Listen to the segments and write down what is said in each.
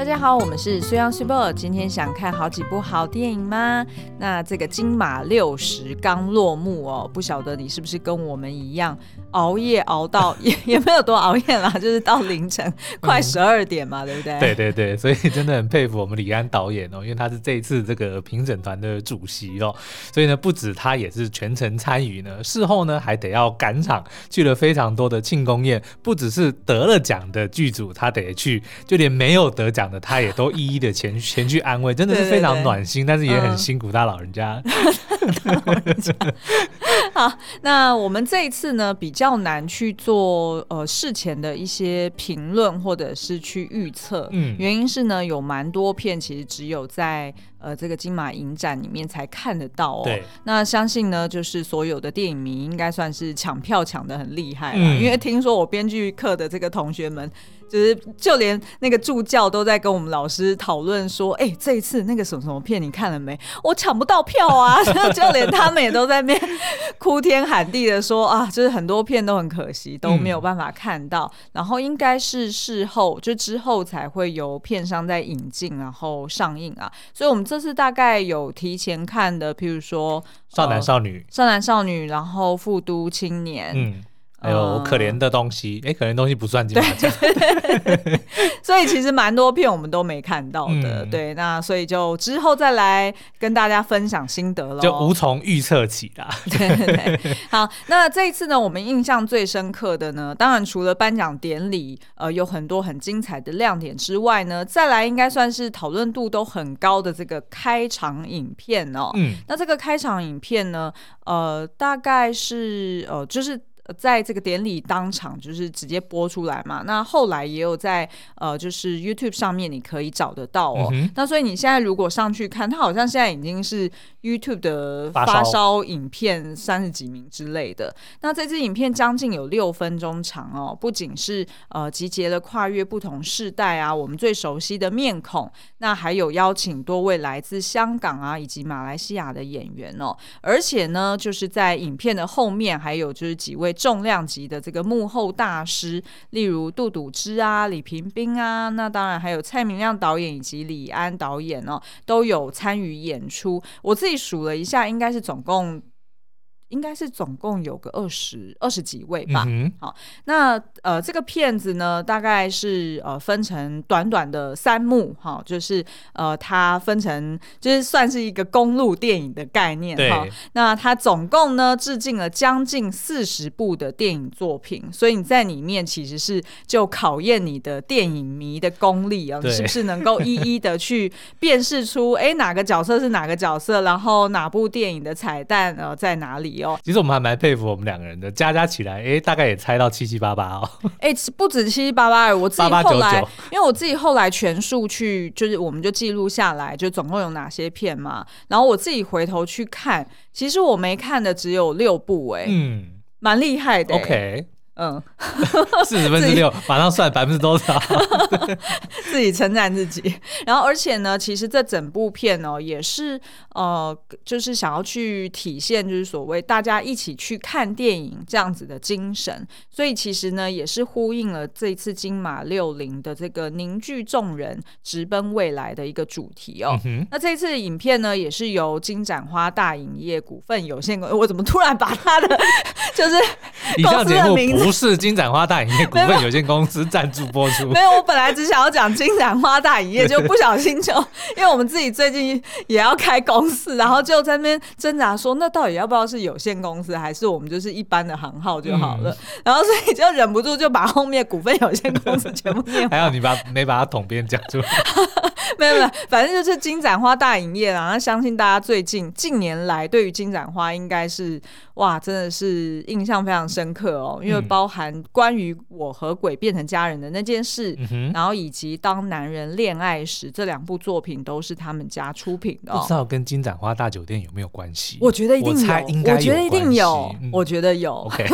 大家好，我们是虽央 super。今天想看好几部好电影吗？那这个金马六十刚落幕哦，不晓得你是不是跟我们一样熬夜熬到 也也没有多熬夜啦，就是到凌晨快十二点嘛，嗯、对不对？对对对，所以真的很佩服我们李安导演哦，因为他是这一次这个评审团的主席哦，所以呢，不止他也是全程参与呢，事后呢还得要赶场，去了非常多的庆功宴，不只是得了奖的剧组他得去，就连没有得奖的。他也都一一的前前去安慰，真的是非常暖心，对对对，但是也很辛苦他老人家。好，那我们这一次呢，比较难去做呃事前的一些评论或者是去预测，嗯，原因是呢有蛮多片其实只有在呃这个金马影展里面才看得到哦。对，那相信呢就是所有的电影迷应该算是抢票抢的很厉害了，嗯，因为听说我编剧课的这个同学们。就是就连那个助教都在跟我们老师讨论说，哎、欸，这一次那个什么什么片你看了没？我抢不到票啊！就连他们也都在那边哭天喊地的说啊，就是很多片都很可惜都没有办法看到。嗯、然后应该是事后就之后才会由片商在引进然后上映啊。所以我们这次大概有提前看的，譬如说少男少女、呃、少男少女，然后富都青年。嗯还有可怜的东西，哎、嗯，可怜东西不算金马奖，所以其实蛮多片我们都没看到的，嗯、对，那所以就之后再来跟大家分享心得了，就无从预测起啦。对对对，好，那这一次呢，我们印象最深刻的呢，当然除了颁奖典礼，呃，有很多很精彩的亮点之外呢，再来应该算是讨论度都很高的这个开场影片哦。嗯，那这个开场影片呢，呃，大概是呃，就是。在这个典礼当场就是直接播出来嘛，那后来也有在呃，就是 YouTube 上面你可以找得到哦。嗯、那所以你现在如果上去看，它好像现在已经是 YouTube 的发烧影片三十几名之类的。那这支影片将近有六分钟长哦，不仅是呃集结了跨越不同世代啊，我们最熟悉的面孔，那还有邀请多位来自香港啊以及马来西亚的演员哦，而且呢，就是在影片的后面还有就是几位。重量级的这个幕后大师，例如杜笃之啊、李平斌啊，那当然还有蔡明亮导演以及李安导演哦，都有参与演出。我自己数了一下，应该是总共。应该是总共有个二十二十几位吧。好，那呃，这个片子呢，大概是呃分成短短的三幕，哈、哦，就是呃，它分成就是算是一个公路电影的概念，哈、哦。那它总共呢，致敬了将近四十部的电影作品，所以你在里面其实是就考验你的电影迷的功力啊，是不是能够一一的去辨识出，哎，哪个角色是哪个角色，然后哪部电影的彩蛋呃在哪里哦？其实我们还蛮佩服我们两个人的，加加起来，哎、欸，大概也猜到七七八八哦。哎、欸，不止七七八八，我自己后来，因为我自己后来全数去，就是我们就记录下来，就总共有哪些片嘛。然后我自己回头去看，其实我没看的只有六部、欸，哎，嗯，蛮厉害的、欸。OK。嗯，四十分之六，马上算百分之多少？自己称赞自己。然后，而且呢，其实这整部片哦，也是呃，就是想要去体现，就是所谓大家一起去看电影这样子的精神。所以，其实呢，也是呼应了这一次金马六零的这个凝聚众人、直奔未来的一个主题哦。嗯、那这一次的影片呢，也是由金盏花大影业股份有限公司，我怎么突然把他的 就是公司的名字？不是金盏花大影业股份有限公司赞助播出。没有，我本来只想要讲金盏花大影业，就不小心就因为我们自己最近也要开公司，然后就在那边挣扎说，那到底要不要是有限公司，还是我们就是一般的行号就好了？嗯、然后所以就忍不住就把后面股份有限公司全部念。还好你把没把它统编讲出来。没有没有，反正就是金盏花大影业啦。那相信大家最近近年来对于金盏花应该是哇，真的是印象非常深刻哦，因为包。含关于我和鬼变成家人的那件事，嗯、然后以及当男人恋爱时这两部作品都是他们家出品的，哦，不知道跟金盏花大酒店有没有关系？我觉得一定有，我，我觉得一定有，嗯、我觉得有。OK，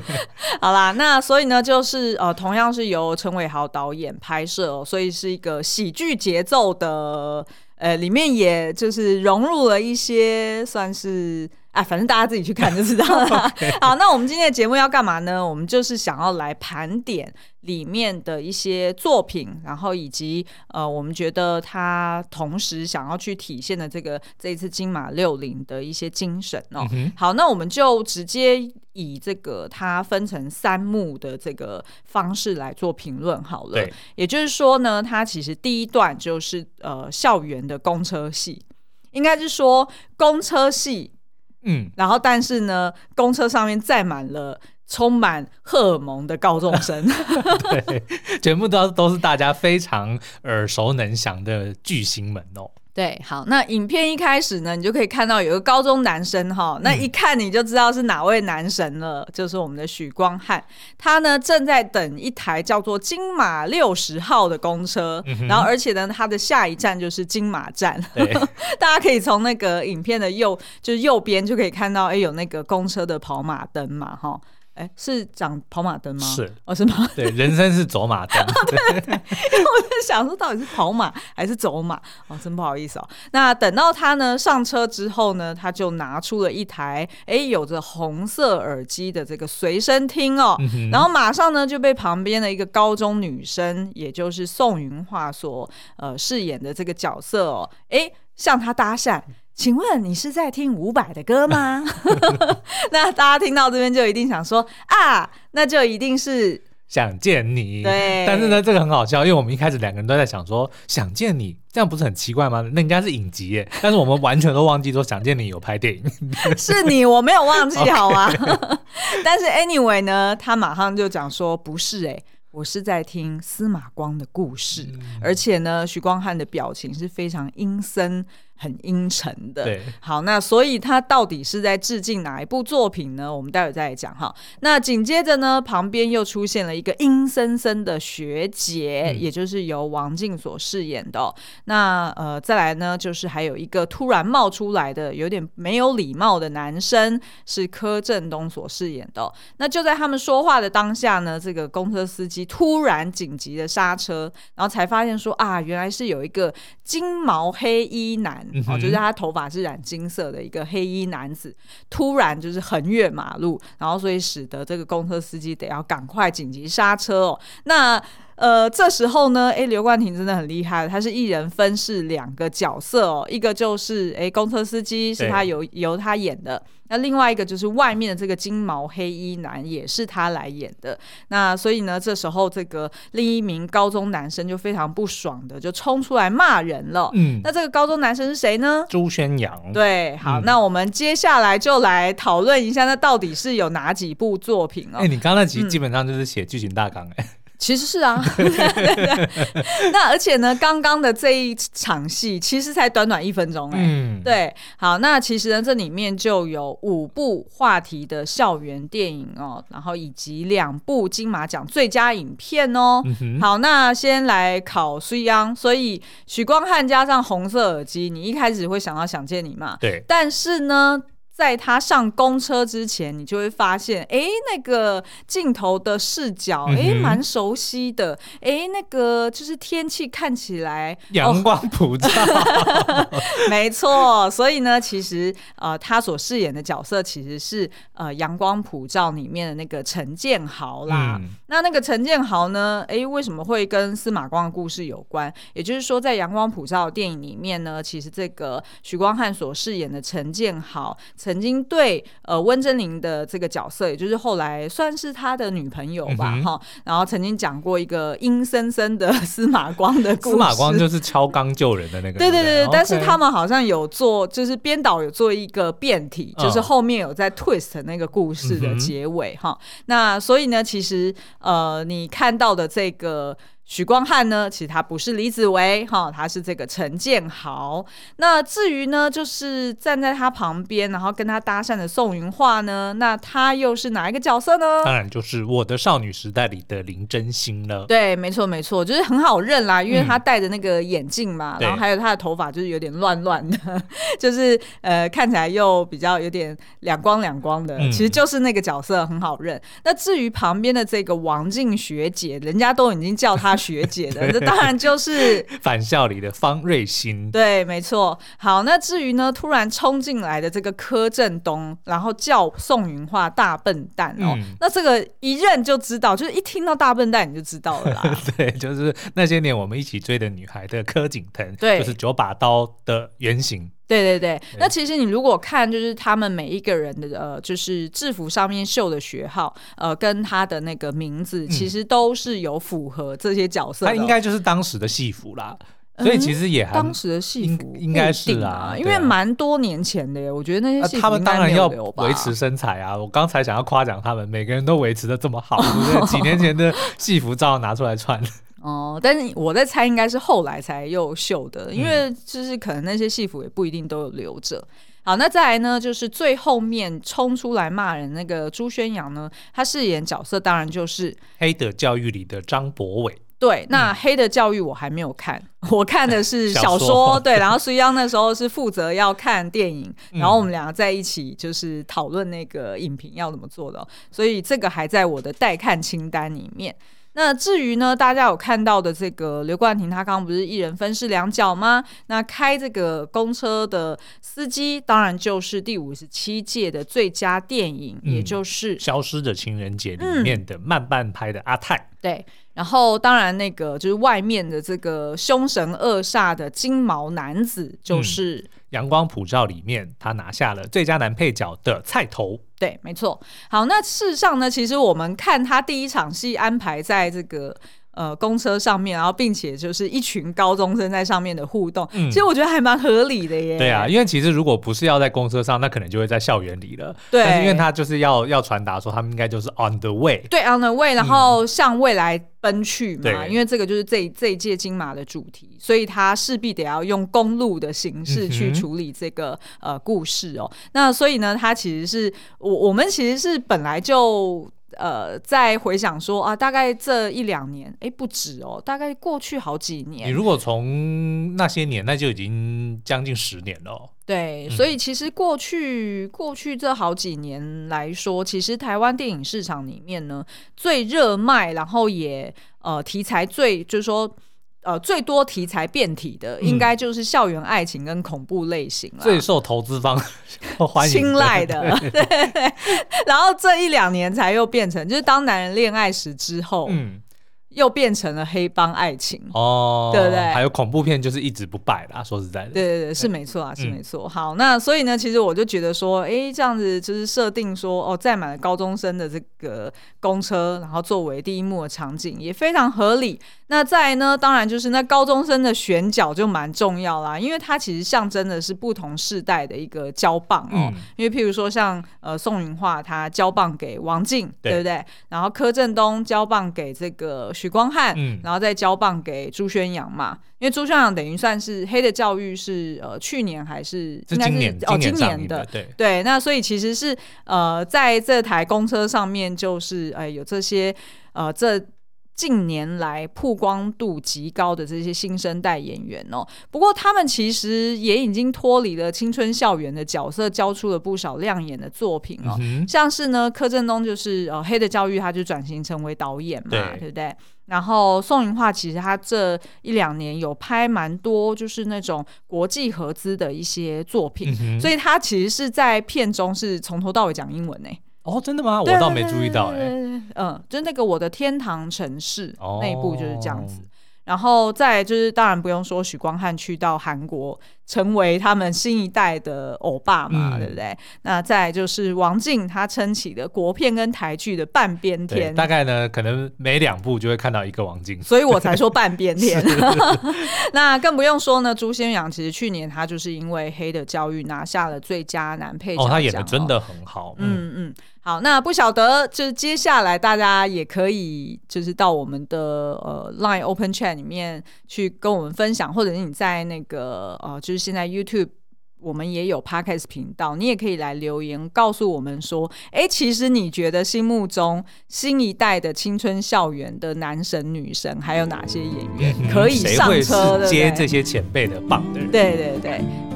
好啦，那所以呢，就是呃，同样是由陈伟豪导演拍摄，哦，所以是一个喜剧节奏的，呃，里面也就是融入了一些算是。啊，反正大家自己去看就知道了。好，那我们今天的节目要干嘛呢？我们就是想要来盘点里面的一些作品，然后以及呃，我们觉得他同时想要去体现的这个这一次金马六零的一些精神哦。嗯、好，那我们就直接以这个它分成三幕的这个方式来做评论好了。对，也就是说呢，它其实第一段就是呃校园的公车戏，应该是说公车戏。嗯，然后但是呢，公车上面载满了充满荷尔蒙的高中生，对，全部都都是大家非常耳熟能详的巨星们哦。对，好，那影片一开始呢，你就可以看到有个高中男生哈，那一看你就知道是哪位男神了，嗯、就是我们的许光汉，他呢正在等一台叫做金马六十号的公车，嗯、然后而且呢，他的下一站就是金马站，大家可以从那个影片的右，就是右边就可以看到，哎，有那个公车的跑马灯嘛，哈。哎，是讲跑马灯吗？是，哦，是吗？对，人生是走马灯。对对对，因为我在想说，到底是跑马还是走马？哦，真不好意思哦。那等到他呢上车之后呢，他就拿出了一台哎有着红色耳机的这个随身听哦，嗯、然后马上呢就被旁边的一个高中女生，也就是宋云画所呃饰演的这个角色哦，哎向他搭讪。请问你是在听伍佰的歌吗？那大家听到这边就一定想说啊，那就一定是想见你。对，但是呢，这个很好笑，因为我们一开始两个人都在想说想见你，这样不是很奇怪吗？那应该是影集耶，但是我们完全都忘记说想见你有拍电影。是你，我没有忘记，好吗. 但是 anyway 呢，他马上就讲说不是哎。我是在听司马光的故事，嗯、而且呢，徐光汉的表情是非常阴森、很阴沉的。对，好，那所以他到底是在致敬哪一部作品呢？我们待会再来讲哈。那紧接着呢，旁边又出现了一个阴森森的学姐，嗯、也就是由王静所饰演的、哦。那呃，再来呢，就是还有一个突然冒出来的有点没有礼貌的男生，是柯震东所饰演的、哦。那就在他们说话的当下呢，这个公车司机。突然紧急的刹车，然后才发现说啊，原来是有一个金毛黑衣男，嗯、哦，就是他头发是染金色的一个黑衣男子，突然就是横越马路，然后所以使得这个公车司机得要赶快紧急刹车哦。那呃，这时候呢，哎，刘冠廷真的很厉害，他是一人分饰两个角色哦，一个就是哎，公车司机是他由由他演的。那另外一个就是外面的这个金毛黑衣男，也是他来演的。那所以呢，这时候这个另一名高中男生就非常不爽的，就冲出来骂人了。嗯，那这个高中男生是谁呢？朱宣阳。对，好，嗯、那我们接下来就来讨论一下，那到底是有哪几部作品哦？哎、欸，你刚刚那集基本上就是写剧情大纲哎、欸。嗯其实是啊，那而且呢，刚刚的这一场戏其实才短短一分钟哎、欸，嗯，对，好，那其实呢，这里面就有五部话题的校园电影哦，然后以及两部金马奖最佳影片哦。嗯、好，那先来考苏央，所以许光汉加上红色耳机，你一开始会想到想见你嘛？对，但是呢。在他上公车之前，你就会发现，哎，那个镜头的视角，哎，蛮熟悉的，哎，那个就是天气看起来阳光普照，哦、没错。所以呢，其实呃，他所饰演的角色其实是呃《阳光普照》里面的那个陈建豪啦。嗯、那那个陈建豪呢，哎，为什么会跟司马光的故事有关？也就是说，在《阳光普照》电影里面呢，其实这个许光汉所饰演的陈建豪。曾经对呃温贞菱的这个角色，也就是后来算是他的女朋友吧，哈、嗯，然后曾经讲过一个阴森森的司马光的故事。司马光就是敲缸救人的那个。对对对，但是他们好像有做，就是编导有做一个变体，就是后面有在 twist 那个故事的结尾哈。那所以呢，其实呃，你看到的这个。许光汉呢，其实他不是李子维哈，他是这个陈建豪。那至于呢，就是站在他旁边，然后跟他搭讪的宋云画呢，那他又是哪一个角色呢？当然就是《我的少女时代》里的林真心了。对，没错没错，就是很好认啦，因为他戴着那个眼镜嘛，嗯、然后还有他的头发就是有点乱乱的，就是呃看起来又比较有点两光两光的，嗯、其实就是那个角色很好认。那至于旁边的这个王静学姐，人家都已经叫他。大学姐的，这当然就是 返校里的方瑞欣。对，没错。好，那至于呢，突然冲进来的这个柯震东，然后叫宋云画大笨蛋哦，嗯、那这个一认就知道，就是一听到大笨蛋你就知道了啦。对，就是那些年我们一起追的女孩的柯景腾，对，就是九把刀的原型。对对对，那其实你如果看，就是他们每一个人的呃，就是制服上面绣的学号，呃，跟他的那个名字，其实都是有符合这些角色的。他应该就是当时的戏服啦，所以其实也还当时的戏服应该是啊，因为蛮多年前的耶。我觉得那些戏服他们当然要维持身材啊。我刚才想要夸奖他们，每个人都维持的这么好，对不对？几年前的戏服照拿出来穿。哦，但是我在猜，应该是后来才又绣的，因为就是可能那些戏服也不一定都有留着。嗯、好，那再来呢，就是最后面冲出来骂人那个朱轩洋呢，他饰演角色当然就是《黑的教育》里的张博伟。对，那《黑的教育》我还没有看，嗯、我看的是小说。小说对，然后苏央那时候是负责要看电影，嗯、然后我们两个在一起就是讨论那个影评要怎么做的，所以这个还在我的待看清单里面。那至于呢，大家有看到的这个刘冠廷，他刚刚不是一人分饰两角吗？那开这个公车的司机，当然就是第五十七届的最佳电影，嗯、也就是《消失的情人节》里面的慢半拍的阿泰。嗯、对。然后，当然，那个就是外面的这个凶神恶煞的金毛男子，就是《阳光普照》里面他拿下了最佳男配角的菜头。对，没错。好，那事实上呢，其实我们看他第一场戏安排在这个。呃，公车上面，然后并且就是一群高中生在上面的互动，嗯、其实我觉得还蛮合理的耶。对啊，因为其实如果不是要在公车上，那可能就会在校园里了。对，但是因为他就是要要传达说，他们应该就是 on the way。对，on the way，然后向未来奔去嘛。对，因为这个就是这这一届金马的主题，所以他势必得要用公路的形式去处理这个、嗯、呃故事哦。那所以呢，他其实是我我们其实是本来就。呃，再回想说啊，大概这一两年，哎，不止哦，大概过去好几年。你如果从那些年，那就已经将近十年了哦。对，所以其实过去、嗯、过去这好几年来说，其实台湾电影市场里面呢，最热卖，然后也呃题材最就是说。呃，最多题材变体的，应该就是校园爱情跟恐怖类型了，最受投资方 欢迎青睐的。然后这一两年才又变成，就是当男人恋爱时之后，嗯。又变成了黑帮爱情哦，对不对？还有恐怖片就是一直不败啦。说实在的，对对对，是没错啊，是没错。嗯、好，那所以呢，其实我就觉得说，哎，这样子就是设定说，哦，载满了高中生的这个公车，然后作为第一幕的场景也非常合理。那再来呢，当然就是那高中生的选角就蛮重要啦，因为它其实象征的是不同世代的一个交棒哦。嗯、因为譬如说像呃宋芸樺，他交棒给王静，对，对不对？然后柯震东交棒给这个。许光汉，嗯，然后再交棒给朱轩洋嘛，因为朱轩洋等于算是黑的教育是呃去年还是应该是，哦今年的对对，那所以其实是呃在这台公车上面就是哎、呃、有这些呃这。近年来曝光度极高的这些新生代演员哦，不过他们其实也已经脱离了青春校园的角色，交出了不少亮眼的作品哦。嗯、像是呢，柯震东就是呃《黑的教育》，他就转型成为导演嘛，对，对不对？然后宋芸樺其实他这一两年有拍蛮多，就是那种国际合资的一些作品，嗯、所以他其实是在片中是从头到尾讲英文呢。哦，真的吗？我倒没注意到哎。嗯，就那个我的天堂城市那一部就是这样子。然后再就是，当然不用说，许光汉去到韩国，成为他们新一代的欧巴嘛，嗯、对不对？那再就是王静，他撑起的国片跟台剧的半边天。大概呢，可能每两部就会看到一个王静，所以我才说半边天。那更不用说呢，朱先阳其实去年他就是因为《黑的教育》拿下了最佳男配角。哦，他演的真的很好。嗯嗯。嗯好，那不晓得就是接下来大家也可以就是到我们的呃 Line Open Chat 里面去跟我们分享，或者是你在那个呃就是现在 YouTube 我们也有 Podcast 频道，你也可以来留言告诉我们说，哎、欸，其实你觉得心目中新一代的青春校园的男神女神还有哪些演员可以上车的？接这些前辈的棒的人？对对对。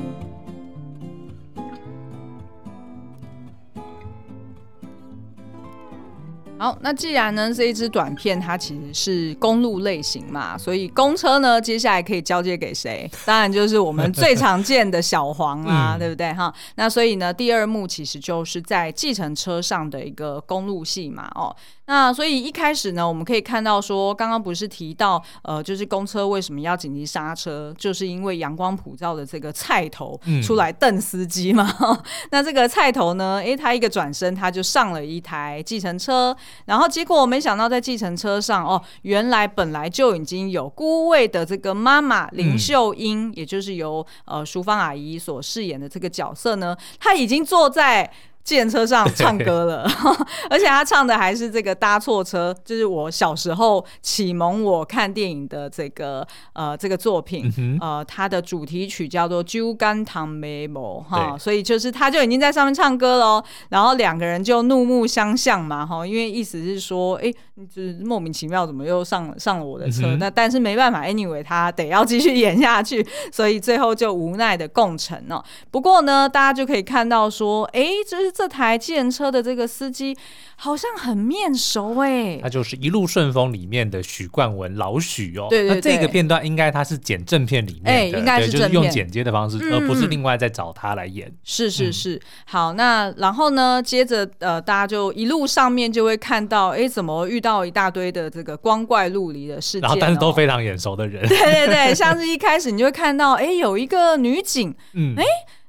好，那既然呢这一支短片它其实是公路类型嘛，所以公车呢接下来可以交接给谁？当然就是我们最常见的小黄啦，嗯、对不对哈？那所以呢第二幕其实就是在计程车上的一个公路戏嘛，哦。那所以一开始呢，我们可以看到说，刚刚不是提到，呃，就是公车为什么要紧急刹车，就是因为阳光普照的这个菜头出来瞪司机嘛。嗯、那这个菜头呢，诶，他一个转身，他就上了一台计程车，然后结果我没想到在计程车上，哦，原来本来就已经有孤位的这个妈妈林秀英，嗯、也就是由呃淑芳阿姨所饰演的这个角色呢，她已经坐在。计程车上唱歌了，而且他唱的还是这个搭错车，就是我小时候启蒙我看电影的这个呃这个作品，嗯、呃，它的主题曲叫做《酒干倘卖无》哈，所以就是他就已经在上面唱歌喽，然后两个人就怒目相向嘛哈，因为意思是说，哎，就是莫名其妙怎么又上上了我的车？嗯、那但是没办法，anyway 他得要继续演下去，所以最后就无奈的共乘了。不过呢，大家就可以看到说，哎，就是。这台计程车的这个司机好像很面熟哎、欸，他就是《一路顺风》里面的许冠文老许哦。对对对，那这个片段应该他是剪正片里面的，哎、应该是用剪接的方式，嗯、而不是另外再找他来演。是是是，嗯、好，那然后呢，接着呃，大家就一路上面就会看到，哎，怎么遇到一大堆的这个光怪陆离的事件、哦，然后但是都非常眼熟的人。对对对，像是一开始你就会看到，哎，有一个女警，嗯，哎。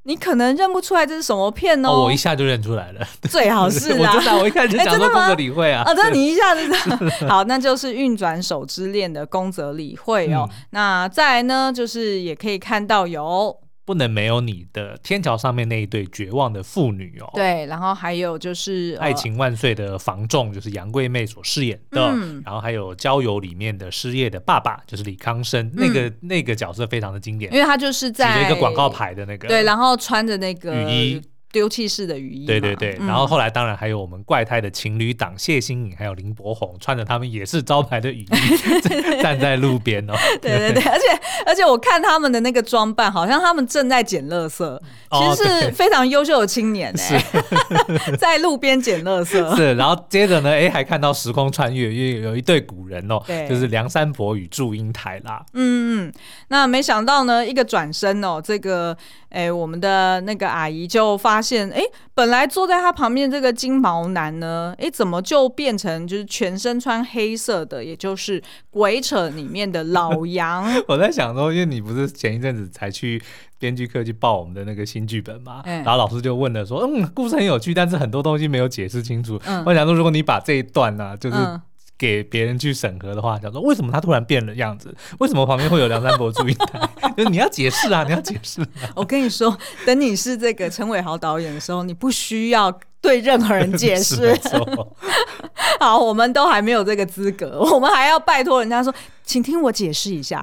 你可能认不出来这是什么片哦，哦，我一下就认出来了，最好是 啊，我真的，我一看就讲说宫泽理惠啊，啊，那你一下子 好，那就是运转手之恋的宫泽理惠哦，嗯、那再来呢，就是也可以看到有。不能没有你的天桥上面那一对绝望的父女哦。对，然后还有就是爱情万岁的房仲，就是杨贵妹所饰演的。嗯、然后还有郊游里面的失业的爸爸，就是李康生，嗯、那个那个角色非常的经典，因为他就是在一个广告牌的那个对，然后穿着那个雨衣。丢弃式的雨衣，对对对，嗯、然后后来当然还有我们怪胎的情侣档谢欣颖还有林柏宏，穿着他们也是招牌的雨衣 站在路边哦。对对对，而且而且我看他们的那个装扮，好像他们正在捡垃圾，其实是非常优秀的青年哎，是 在路边捡垃圾。是，然后接着呢，哎，还看到时空穿越，因为有一对古人哦，就是梁山伯与祝英台啦。嗯嗯，那没想到呢，一个转身哦，这个。哎，我们的那个阿姨就发现，哎，本来坐在她旁边这个金毛男呢，哎，怎么就变成就是全身穿黑色的，也就是鬼扯里面的老杨？我在想说，因为你不是前一阵子才去编剧课去报我们的那个新剧本嘛，嗯、然后老师就问了说，嗯，故事很有趣，但是很多东西没有解释清楚。嗯、我想说，如果你把这一段呢、啊，就是。嗯给别人去审核的话，想说为什么他突然变了样子？为什么旁边会有梁山伯祝英台？就是你要解释啊，你要解释、啊。我跟你说，等你是这个陈伟豪导演的时候，你不需要对任何人解释。好，我们都还没有这个资格，我们还要拜托人家说。请听我解释一下。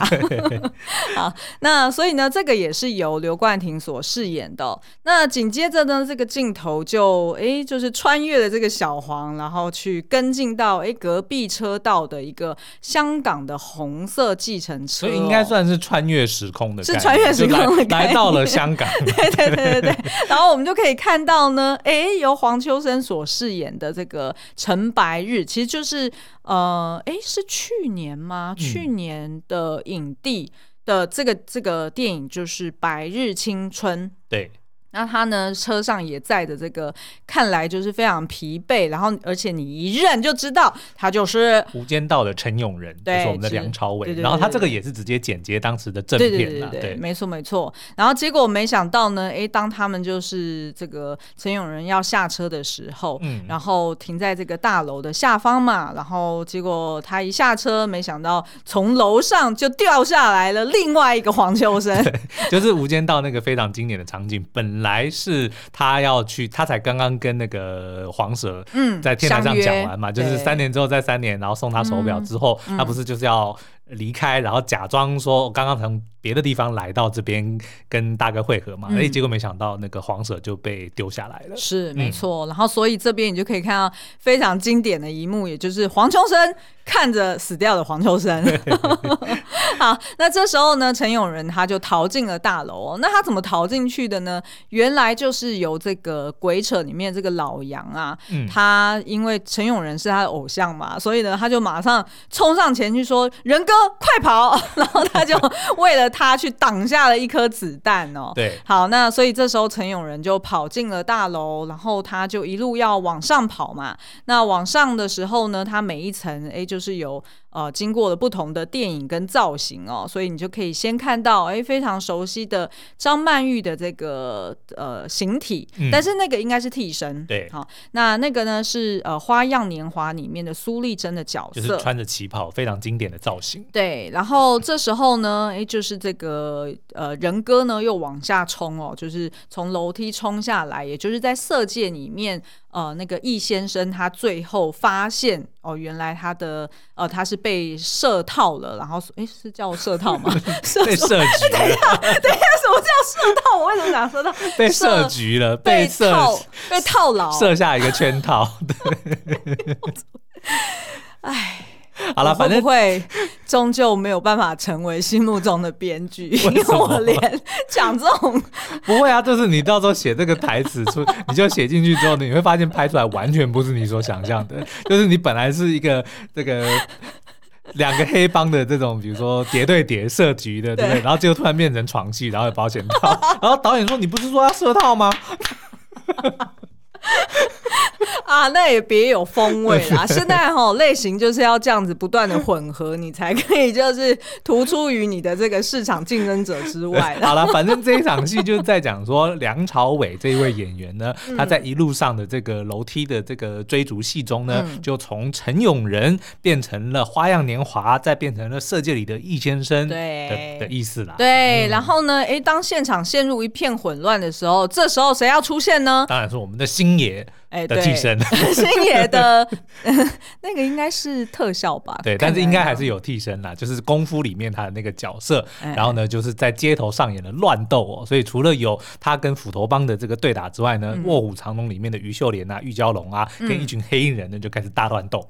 好，那所以呢，这个也是由刘冠廷所饰演的哦。那紧接着呢，这个镜头就哎，就是穿越了这个小黄，然后去跟进到哎隔壁车道的一个香港的红色计程车，所以应该算是穿越时空的，是穿越时空的来，来到了香港。对对对对对。然后我们就可以看到呢，哎，由黄秋生所饰演的这个陈白日，其实就是。呃，哎，是去年吗？嗯、去年的影帝的这个这个电影就是《白日青春》。对。那他呢，车上也载着这个，看来就是非常疲惫，然后而且你一认就知道他就是《无间道》的陈永仁，就是我们的梁朝伟。对对对对，然后他这个也是直接剪接当时的正片，对对对对，对没错没错。然后结果没想到呢，哎，当他们就是这个陈永仁要下车的时候，嗯，然后停在这个大楼的下方嘛，然后结果他一下车，没想到从楼上就掉下来了另外一个黄秋生，就是《无间道》那个非常经典的场景，本来。来是他要去，他才刚刚跟那个黄蛇嗯在天台上讲完嘛，嗯、就是三年之后再三年，然后送他手表之后，嗯、他不是就是要离开，然后假装说我刚刚从别的地方来到这边跟大哥会合嘛，哎、嗯，结果没想到那个黄舍就被丢下来了。是没错，嗯、然后所以这边你就可以看到非常经典的一幕，也就是黄秋生看着死掉的黄秋生。好，那这时候呢，陈永仁他就逃进了大楼。那他怎么逃进去的呢？原来就是由这个鬼扯里面这个老杨啊，嗯、他因为陈永仁是他的偶像嘛，所以呢，他就马上冲上前去说：“仁哥，快跑！”然后他就为了他去挡下了一颗子弹哦。对，好，那所以这时候陈永仁就跑进了大楼，然后他就一路要往上跑嘛。那往上的时候呢，他每一层哎，就是有。呃，经过了不同的电影跟造型哦，所以你就可以先看到哎，非常熟悉的张曼玉的这个呃形体，嗯、但是那个应该是替身。对，好，那那个呢是呃《花样年华》里面的苏丽珍的角色，就是穿着旗袍，非常经典的造型。对，然后这时候呢，哎，就是这个呃仁哥呢又往下冲哦，就是从楼梯冲下来，也就是在色戒里面。呃，那个易先生他最后发现哦，原来他的呃他是被设套了，然后哎是叫设套吗？被设局。等一下，等一下，什么叫设套？我为什么想设套被设局了？被套被套牢，设下一个圈套。对，哎。好了，反正会终究没有办法成为心目中的编剧，因为我连讲这种不会啊，就是你到时候写这个台词出，你就写进去之后，你会发现拍出来完全不是你所想象的，就是你本来是一个这个两个黑帮的这种，比如说谍对谍设局的，对不对？然后结果突然变成床戏，然后有保险套，然后导演说：“你不是说要设套吗？” 啊，那也别有风味啦！现在哈类型就是要这样子不断的混合，你才可以就是突出于你的这个市场竞争者之外。好了，反正这一场戏就是在讲说梁朝伟这一位演员呢，嗯、他在一路上的这个楼梯的这个追逐戏中呢，嗯、就从陈永仁变成了花样年华，再变成了色戒里的易先生的对的意思啦。对，嗯、然后呢，哎，当现场陷入一片混乱的时候，这时候谁要出现呢？当然是我们的星爷。哎，的替身，星爷的 那个应该是特效吧？对，但是应该还是有替身啦，就是功夫里面他的那个角色。哎、然后呢，就是在街头上演的乱斗哦。所以除了有他跟斧头帮的这个对打之外呢，嗯《卧虎藏龙》里面的于秀莲啊、玉娇龙啊，跟一群黑衣人呢就开始大乱斗。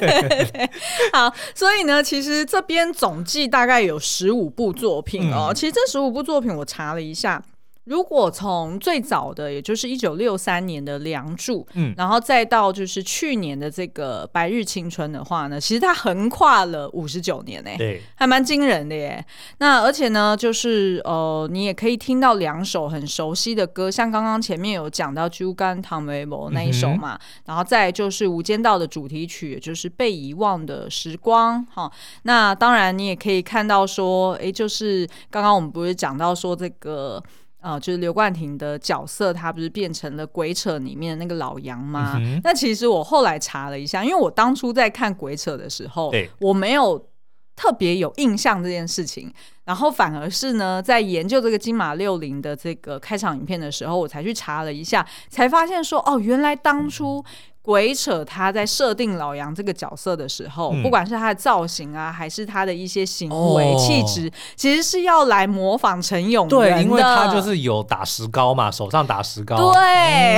好，所以呢，其实这边总计大概有十五部作品哦。嗯、其实这十五部作品我查了一下。如果从最早的，也就是一九六三年的《梁祝》，嗯，然后再到就是去年的这个《白日青春》的话呢，其实它横跨了五十九年呢，对，还蛮惊人的耶。那而且呢，就是呃，你也可以听到两首很熟悉的歌，像刚刚前面有讲到《酒矸倘卖无》那一首嘛，嗯、然后再就是《无间道》的主题曲，也就是《被遗忘的时光》哈。那当然，你也可以看到说，哎，就是刚刚我们不是讲到说这个。啊、呃，就是刘冠廷的角色，他不是变成了鬼扯里面的那个老杨吗？嗯、那其实我后来查了一下，因为我当初在看鬼扯的时候，我没有特别有印象这件事情，然后反而是呢，在研究这个金马六零的这个开场影片的时候，我才去查了一下，才发现说，哦，原来当初。鬼扯他在设定老杨这个角色的时候，嗯、不管是他的造型啊，还是他的一些行为气质，哦、其实是要来模仿陈永仁的。对，因为他就是有打石膏嘛，手上打石膏。对、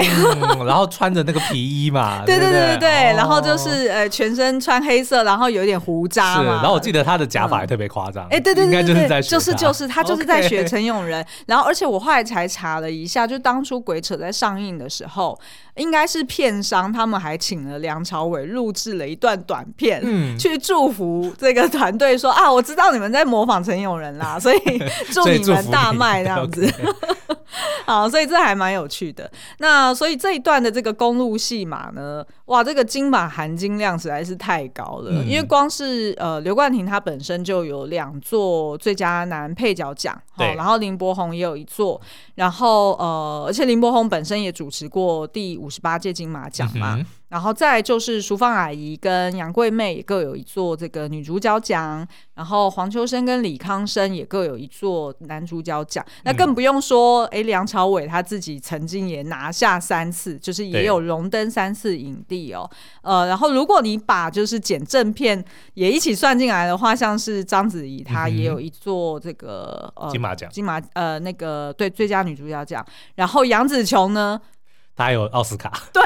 嗯，然后穿着那个皮衣嘛。对对对对对，然后就是呃全身穿黑色，然后有一点胡渣嘛。是，然后我记得他的假发也特别夸张。哎、嗯，对对对对，应该就是在就是就是他就是在学陈永仁。然后而且我后来才查了一下，就当初鬼扯在上映的时候。应该是片商，他们还请了梁朝伟录制了一段短片，嗯，去祝福这个团队说啊，我知道你们在模仿陈永仁啦，所以 祝你们大卖这样子。好，所以这还蛮有趣的。那所以这一段的这个公路戏码呢，哇，这个金马含金量实在是太高了。嗯、因为光是呃刘冠廷他本身就有两座最佳男配角奖，对，然后林柏宏也有一座，然后呃，而且林柏宏本身也主持过第五十八届金马奖嘛。嗯然后再来就是淑芳阿姨跟杨贵妹也各有一座这个女主角奖，然后黄秋生跟李康生也各有一座男主角奖。那更不用说，哎，梁朝伟他自己曾经也拿下三次，就是也有荣登三次影帝哦。呃，然后如果你把就是剪正片也一起算进来的话，像是章子怡她也有一座这个、嗯、呃金马奖，金马呃那个对最佳女主角奖。然后杨紫琼呢？他还有奥斯卡，对，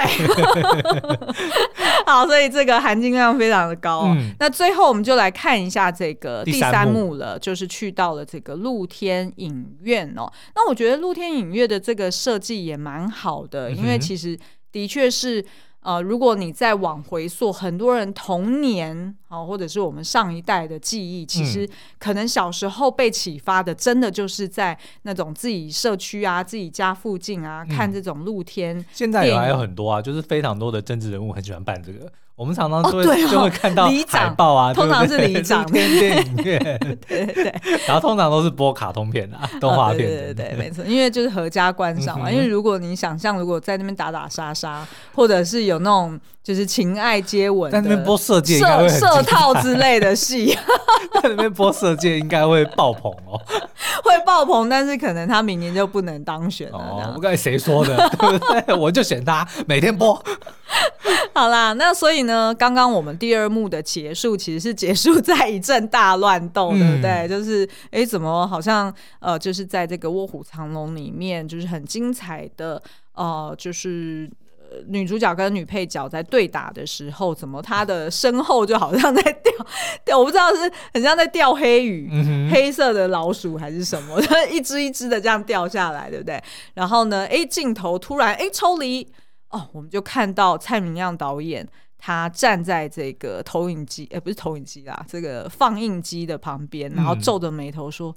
好，所以这个含金量非常的高。嗯，那最后我们就来看一下这个第三幕了，就是去到了这个露天影院哦。那我觉得露天影院的这个设计也蛮好的，因为其实的确是。呃，如果你再往回溯，很多人童年啊、呃，或者是我们上一代的记忆，其实可能小时候被启发的，真的就是在那种自己社区啊、自己家附近啊，看这种露天。现在也还有很多啊，就是非常多的政治人物很喜欢办这个。我们常常就会就会看到海报啊，通常是里长。电电影院，对对对，然后通常都是播卡通片啊，动画片，对对对，没错，因为就是合家观赏嘛。因为如果你想象，如果在那边打打杀杀，或者是有那种就是情爱接吻，在那边播色戒，色色套之类的戏，在那边播射箭应该会爆棚哦，会爆棚，但是可能他明年就不能当选了。哦，我刚才谁说的？对不对？我就选他，每天播。好啦，那所以呢，刚刚我们第二幕的结束其实是结束在一阵大乱斗，嗯、对不对？就是哎、欸，怎么好像呃，就是在这个卧虎藏龙里面，就是很精彩的呃，就是女主角跟女配角在对打的时候，怎么她的身后就好像在掉 掉，我不知道是很像在钓黑鱼，嗯、黑色的老鼠还是什么，一只一只的这样掉下来，对不对？然后呢，哎，镜头突然哎抽离。哦，我们就看到蔡明亮导演，他站在这个投影机，哎，不是投影机啦，这个放映机的旁边，然后皱着眉头说：“嗯、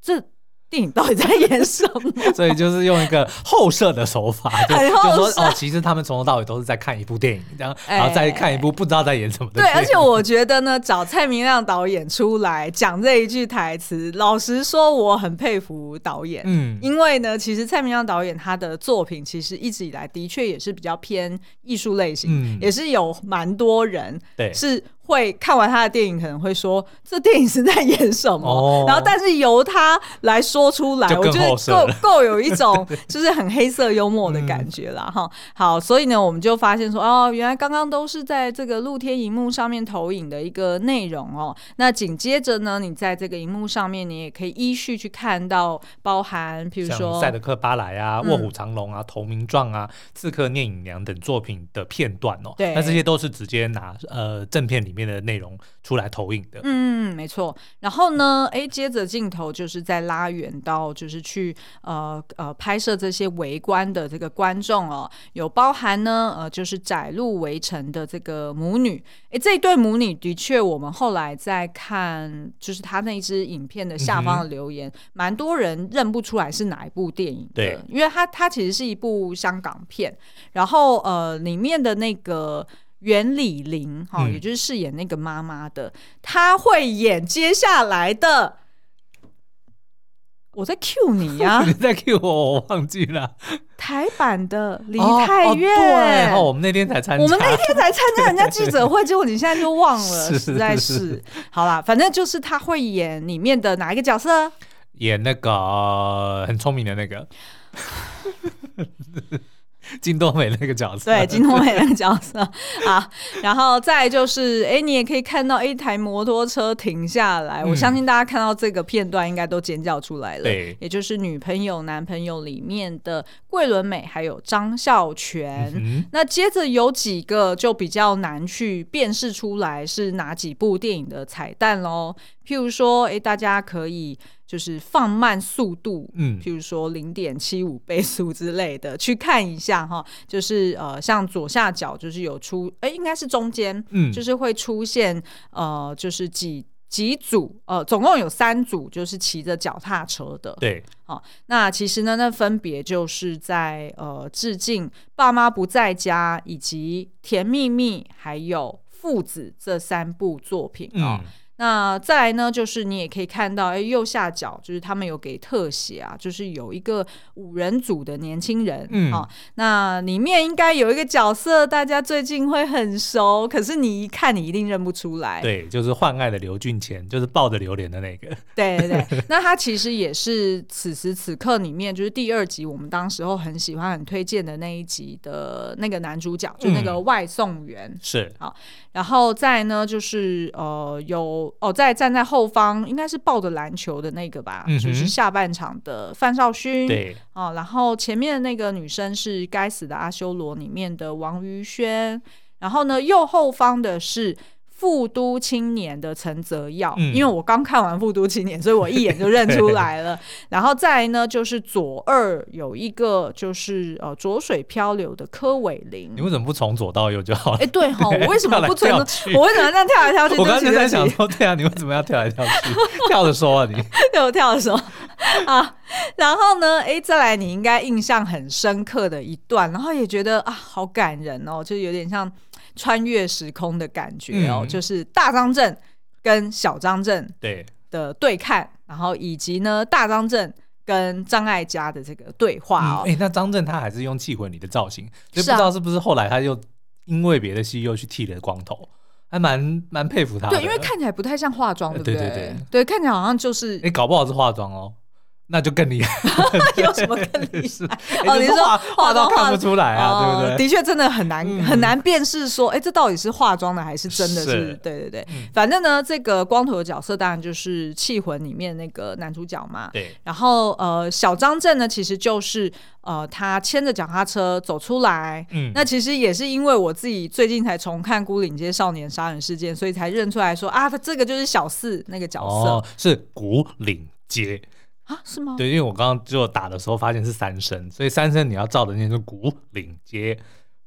这。”电影到底在演什么？所以就是用一个后设的手法，就，就说哦，其实他们从头到尾都是在看一部电影，这样，然后再看一部不知道在演什么的。对，而且我觉得呢，找蔡明亮导演出来讲这一句台词，老实说，我很佩服导演。嗯，因为呢，其实蔡明亮导演他的作品其实一直以来的确也是比较偏艺术类型，嗯，也是有蛮多人对是。会看完他的电影，可能会说这电影是在演什么？哦、然后，但是由他来说出来，我觉得够够有一种 就是很黑色幽默的感觉啦。哈、嗯。好，所以呢，我们就发现说，哦，原来刚刚都是在这个露天荧幕上面投影的一个内容哦。那紧接着呢，你在这个荧幕上面，你也可以依序去看到包含，比如说《赛德克巴莱》啊，《卧虎藏龙》啊，《投名状》啊，《刺客聂隐娘》等作品的片段哦。对，那这些都是直接拿呃正片里面的内容出来投影的，嗯，没错。然后呢，哎，接着镜头就是在拉远到，就是去呃呃拍摄这些围观的这个观众哦，有包含呢，呃，就是窄路围城的这个母女。哎，这一对母女的确，我们后来在看，就是他那一支影片的下方的留言，嗯、蛮多人认不出来是哪一部电影的，对，因为它它其实是一部香港片，然后呃里面的那个。袁李林哈，也就是饰演那个妈妈的，她、嗯、会演接下来的。我在 cue 你呀、啊，你在 cue 我，我忘记了。台版的梨泰院，哦哦、对，哦，我们那天才参加，我们那天才参加 人家记者会，结果你现在就忘了，实在是。好啦，反正就是他会演里面的哪一个角色？演那个很聪明的那个。金多美那个角色，对，金多美那个角色 啊，然后再就是，哎，你也可以看到一台摩托车停下来，嗯、我相信大家看到这个片段应该都尖叫出来了，对，也就是女朋友男朋友里面的桂纶镁还有张孝全，嗯、那接着有几个就比较难去辨识出来是哪几部电影的彩蛋喽，譬如说，哎，大家可以。就是放慢速度，嗯，譬如说零点七五倍速之类的，去看一下哈。就是呃，像左下角就是有出，哎、欸，应该是中间，嗯，就是会出现呃，就是几几组，呃，总共有三组，就是骑着脚踏车的，对，好，那其实呢，那分别就是在呃致敬爸妈不在家，以及甜蜜蜜，还有父子这三部作品啊。嗯那再来呢，就是你也可以看到，哎，右下角就是他们有给特写啊，就是有一个五人组的年轻人，嗯，哦，那里面应该有一个角色，大家最近会很熟，可是你一看，你一定认不出来。对，就是《换爱》的刘俊谦，就是抱着榴莲的那个。对对对，那他其实也是此时此刻里面，就是第二集我们当时候很喜欢、很推荐的那一集的那个男主角，就那个外送员。嗯、是，好，然后再呢，就是呃，有哦，在站在后方，应该是抱着篮球的那个吧，嗯、就是下半场的范少勋。对，哦，然后前面的那个女生是《该死的阿修罗》里面的王于轩，然后呢，右后方的是。富都青年的陈泽耀，嗯、因为我刚看完富都青年，所以我一眼就认出来了。然后再来呢，就是左二有一个就是呃浊水漂流的柯伟林。你为什么不从左到右就好了？哎，对哈，我为什么不从？我为什么这样跳来跳去？我刚才在想说，对啊，你为什么要跳来跳去？跳着说啊，你对我跳着说啊。然后呢，哎，再来你应该印象很深刻的一段，然后也觉得啊，好感人哦，就有点像。穿越时空的感觉哦，嗯、就是大张正跟小张正对的对看，对然后以及呢大张正跟张艾嘉的这个对话哦。哎、嗯，那张震他还是用气魂里的造型，就不知道是不是后来他又因为别的戏又去剃了光头，还蛮蛮佩服他的。对，因为看起来不太像化妆，对不对？对对对，对，看起来好像就是哎，搞不好是化妆哦。那就更厉害，有什么更厉害？哦，你说化妆看不出来啊，对不对？的确，真的很难很难辨识，说，哎，这到底是化妆的还是真的？是，对对对。反正呢，这个光头的角色当然就是《缉魂》里面那个男主角嘛。对。然后，呃，小张震呢，其实就是呃，他牵着脚踏车走出来。嗯。那其实也是因为我自己最近才重看《孤岭街少年杀人事件》，所以才认出来说啊，他这个就是小四那个角色，是牯岭街。啊，是吗？对，因为我刚刚就打的时候发现是三声，所以三声你要照的念是古岭街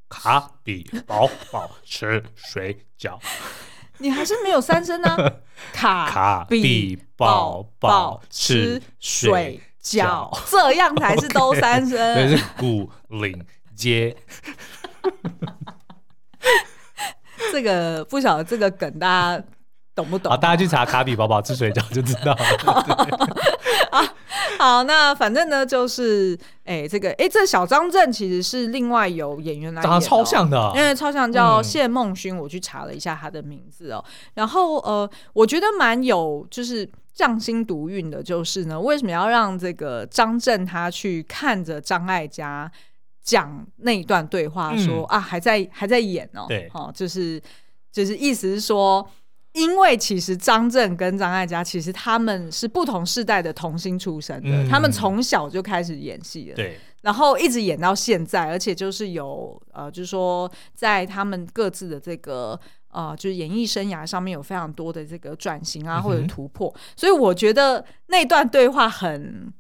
卡比宝宝吃水饺。你还是没有三声呢？卡卡比宝宝吃水饺，这样才是都 三声。对，是古岭街。这个不晓得这个梗大家懂不懂？好，大家去查卡比宝宝吃水饺就知道了。好，那反正呢，就是哎、欸，这个哎、欸，这小张震其实是另外有演员来演、喔，长得超像的，因为超像叫谢孟勋，我去查了一下他的名字哦、喔。嗯、然后呃，我觉得蛮有就是匠心独运的，就是呢，为什么要让这个张震他去看着张艾嘉讲那一段对话说，说、嗯、啊，还在还在演哦、喔，对，哦，就是就是意思是说。因为其实张震跟张艾嘉其实他们是不同世代的童星出身的，嗯、他们从小就开始演戏了，对，然后一直演到现在，而且就是有呃，就是说在他们各自的这个呃，就是演艺生涯上面有非常多的这个转型啊或者突破，嗯、所以我觉得那段对话很。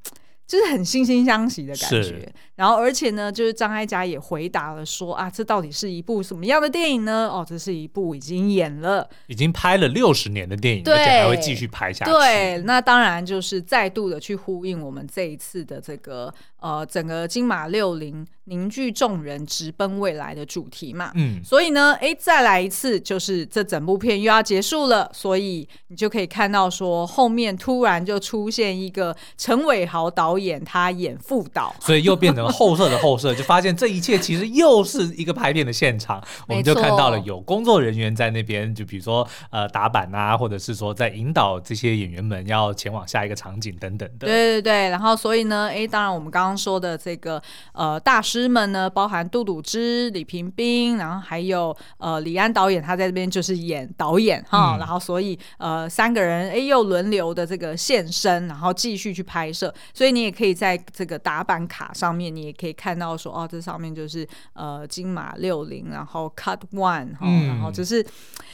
就是很惺惺相惜的感觉，然后而且呢，就是张艾嘉也回答了说啊，这到底是一部什么样的电影呢？哦，这是一部已经演了、已经拍了六十年的电影，而且还会继续拍下去。对，那当然就是再度的去呼应我们这一次的这个呃整个金马六零凝聚众人直奔未来的主题嘛。嗯，所以呢，哎，再来一次，就是这整部片又要结束了，所以你就可以看到说后面突然就出现一个陈伟豪导。演他演副导，所以又变成后设的后设，就发现这一切其实又是一个拍片的现场。我们就看到了有工作人员在那边，就比如说呃打板啊，或者是说在引导这些演员们要前往下一个场景等等的。对对对，然后所以呢，哎，当然我们刚刚说的这个呃大师们呢，包含杜笃之、李平宾，然后还有呃李安导演，他在这边就是演导演哈，嗯、然后所以呃三个人哎又轮流的这个现身，然后继续去拍摄，所以你。也可以在这个打板卡上面，你也可以看到说，哦，这上面就是呃金马六零，然后 Cut One，嗯，然后就是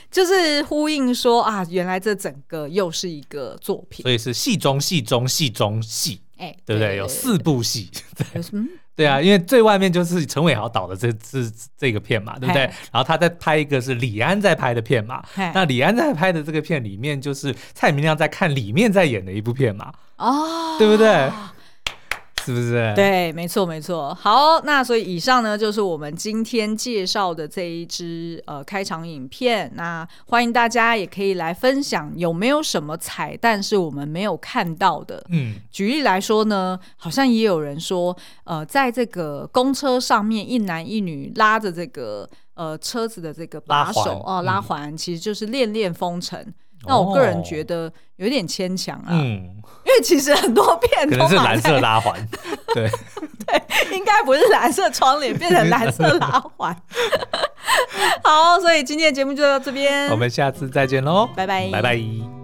就是呼应说啊，原来这整个又是一个作品，所以是戏中戏中戏中戏，哎，对不对？有四部戏，对，对。啊，因为最外面就是陈伟豪导的这这这个片嘛，对不对？然后他在拍一个是李安在拍的片嘛，那李安在拍的这个片里面，就是蔡明亮在看里面在演的一部片嘛，哦，对不对？是不是？对，没错，没错。好，那所以以上呢，就是我们今天介绍的这一支呃开场影片。那欢迎大家也可以来分享，有没有什么彩蛋是我们没有看到的？嗯，举例来说呢，好像也有人说，呃，在这个公车上面，一男一女拉着这个呃车子的这个把手哦，拉环，其实就是恋恋风尘。那我个人觉得有点牵强啊，嗯，因为其实很多片都可能是蓝色拉环，对。对，应该不是蓝色窗帘变成蓝色拉环。好，所以今天的节目就到这边，我们下次再见喽，拜拜，拜拜。